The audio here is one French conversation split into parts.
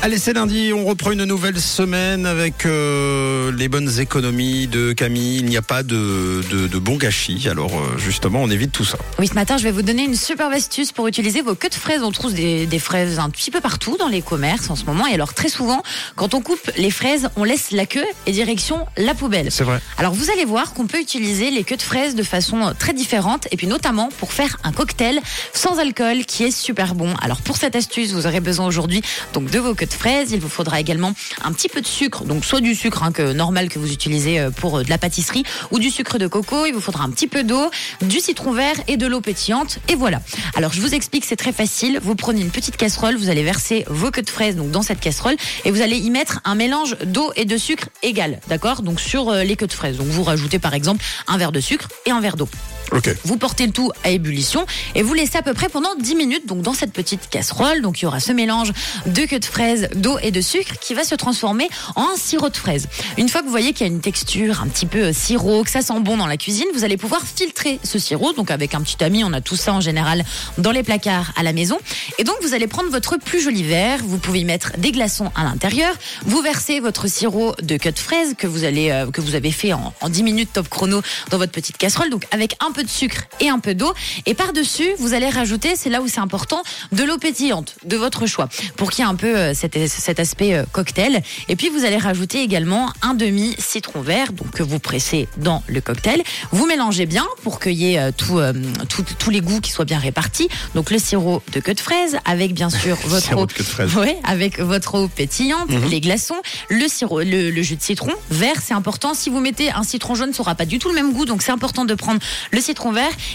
Allez, c'est lundi, on reprend une nouvelle semaine avec euh, les bonnes économies de Camille. Il n'y a pas de, de, de bon gâchis, alors euh, justement, on évite tout ça. Oui, ce matin, je vais vous donner une superbe astuce pour utiliser vos queues de fraises. On trouve des, des fraises un petit peu partout dans les commerces en ce moment. Et alors, très souvent, quand on coupe les fraises, on laisse la queue et direction la poubelle. C'est vrai. Alors, vous allez voir qu'on peut utiliser les queues de fraises de façon très différente et puis notamment pour faire un cocktail sans alcool qui est super bon. Alors, pour cette astuce, vous aurez besoin aujourd'hui donc de vos queues de fraises. Il vous faudra également un petit peu de sucre, donc soit du sucre hein, normal que vous utilisez euh, pour euh, de la pâtisserie ou du sucre de coco. Il vous faudra un petit peu d'eau, du citron vert et de l'eau pétillante. Et voilà. Alors, je vous explique, c'est très facile. Vous prenez une petite casserole, vous allez verser vos queues de fraises dans cette casserole et vous allez y mettre un mélange d'eau et de sucre égal, d'accord? Donc sur euh, les queues de fraises. Donc vous rajoutez par exemple un verre de sucre et un verre d'eau. Ok. Vous portez le tout à ébullition et vous laissez à peu près pendant 10 minutes donc dans cette petite casserole. Donc il y aura ce mélange de queue de fraises, d'eau et de sucre qui va se transformer en sirop de fraise. Une fois que vous voyez qu'il y a une texture un petit peu euh, sirop, que ça sent bon dans la cuisine, vous allez pouvoir filtrer ce sirop. Donc avec un petit ami, on a tout ça en général dans les placards à la maison. Et donc vous allez prendre votre plus joli verre, vous pouvez y mettre des glaçons à l'intérieur, vous versez votre sirop de queue de fraise que vous allez euh, que vous avez fait en, en 10 minutes top chrono dans votre petite casserole. Donc avec un peu de sucre et un peu d'eau. Et par-dessus, vous allez rajouter, c'est là où c'est important, de l'eau pétillante de votre choix pour qu'il y ait un peu euh, cet, cet aspect euh, cocktail. Et puis vous allez rajouter également un demi citron vert, donc que vous pressez dans le cocktail. Vous mélangez bien pour qu'il y ait euh, tout, euh, tout- tous les goûts qui soient bien répartis. Donc le sirop de queue de fraise avec bien sûr votre eau, de. Ouais, avec votre eau pétillante, Mhm. les glaçons, le sirop, le, le jus de citron vert, c'est important. Si vous mettez un citron jaune, ça aura pas du tout le même goût, donc c'est important de prendre le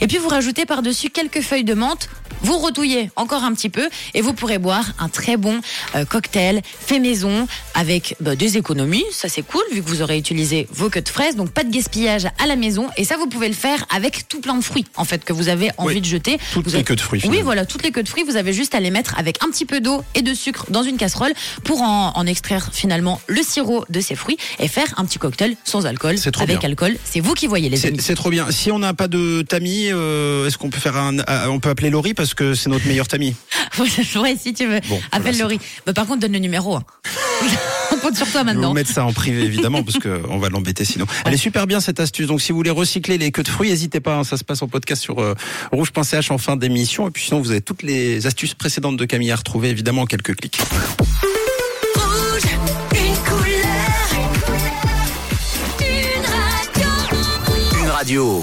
Et puis vous rajoutez par-dessus quelques feuilles de menthe. Vous retouillez encore un petit peu et vous pourrez boire un très bon euh, cocktail fait maison avec bah, des économies. Ça c'est cool vu que vous aurez utilisé vos queues de fraises, donc pas de gaspillage à la maison. Et ça vous pouvez le faire avec tout plein de fruits en fait que vous avez envie Oui, de jeter. toutes Vous les avez- queues de fruits, Oui, voilà, toutes les queues de fruits, vous avez juste à les mettre avec un petit peu d'eau et de sucre dans une casserole pour en, en extraire finalement le sirop de ces fruits et faire un petit cocktail sans alcool. C'est trop avec bien. alcool, c'est vous qui voyez les amis. c'est trop bien. Si on n'a pas de tamis, euh, est-ce qu'on peut faire un, euh, on peut appeler Laurie parce que c'est notre meilleur tamis. ouais, si tu veux. Bon, Appelle voilà, Laurie. Bah, par contre, donne le numéro. hein. On compte sur toi maintenant. vous mettre ça en privé évidemment parce que on va l'embêter sinon. Elle est super bien cette astuce. Donc si vous voulez recycler les queues de fruits, n'hésitez pas. hein, ça se passe en podcast sur euh, rouge.ch en fin d'émission. Et puis sinon vous avez toutes les astuces précédentes de Camille à retrouver évidemment en quelques clics. Rouge, une couleur, une radio. Une radio.